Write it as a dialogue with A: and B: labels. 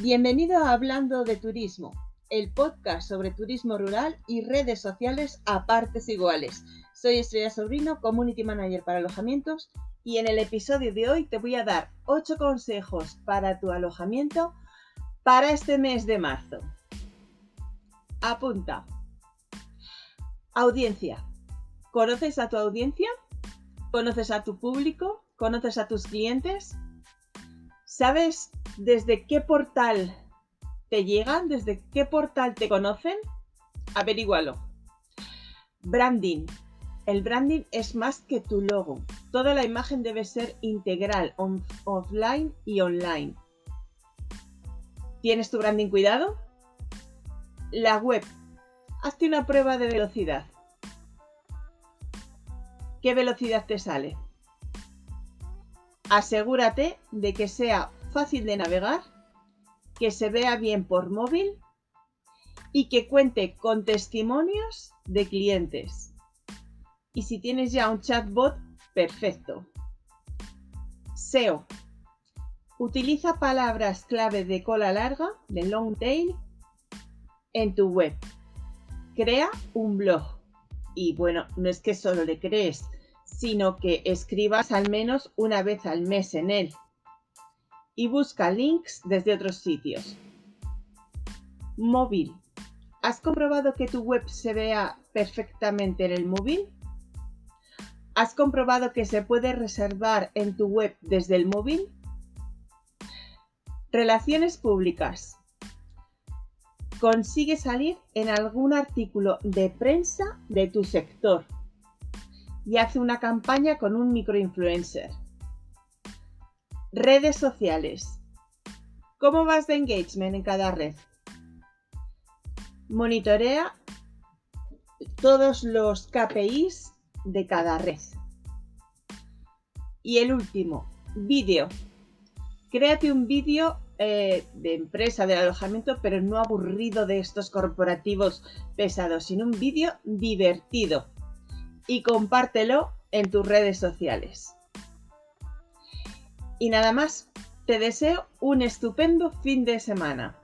A: Bienvenido a Hablando de Turismo, el podcast sobre turismo rural y redes sociales a partes iguales. Soy Estrella Sobrino, Community Manager para alojamientos y en el episodio de hoy te voy a dar 8 consejos para tu alojamiento para este mes de marzo. Apunta. Audiencia. ¿Conoces a tu audiencia? ¿Conoces a tu público? ¿Conoces a tus clientes? ¿Sabes desde qué portal te llegan? ¿Desde qué portal te conocen? Averígualo. Branding. El branding es más que tu logo. Toda la imagen debe ser integral, offline y online. ¿Tienes tu branding cuidado? La web. Hazte una prueba de velocidad. ¿Qué velocidad te sale? Asegúrate de que sea fácil de navegar, que se vea bien por móvil y que cuente con testimonios de clientes. Y si tienes ya un chatbot, perfecto. SEO. Utiliza palabras clave de cola larga, de long tail, en tu web. Crea un blog. Y bueno, no es que solo le crees, sino que escribas al menos una vez al mes en él. Y busca links desde otros sitios. Móvil. ¿Has comprobado que tu web se vea perfectamente en el móvil? ¿Has comprobado que se puede reservar en tu web desde el móvil? Relaciones públicas. Consigue salir en algún artículo de prensa de tu sector y hace una campaña con un microinfluencer. Redes sociales. ¿Cómo vas de engagement en cada red? Monitorea todos los KPIs de cada red. Y el último, vídeo. Créate un vídeo eh, de empresa, de alojamiento, pero no aburrido de estos corporativos pesados, sino un vídeo divertido y compártelo en tus redes sociales. Y nada más, te deseo un estupendo fin de semana.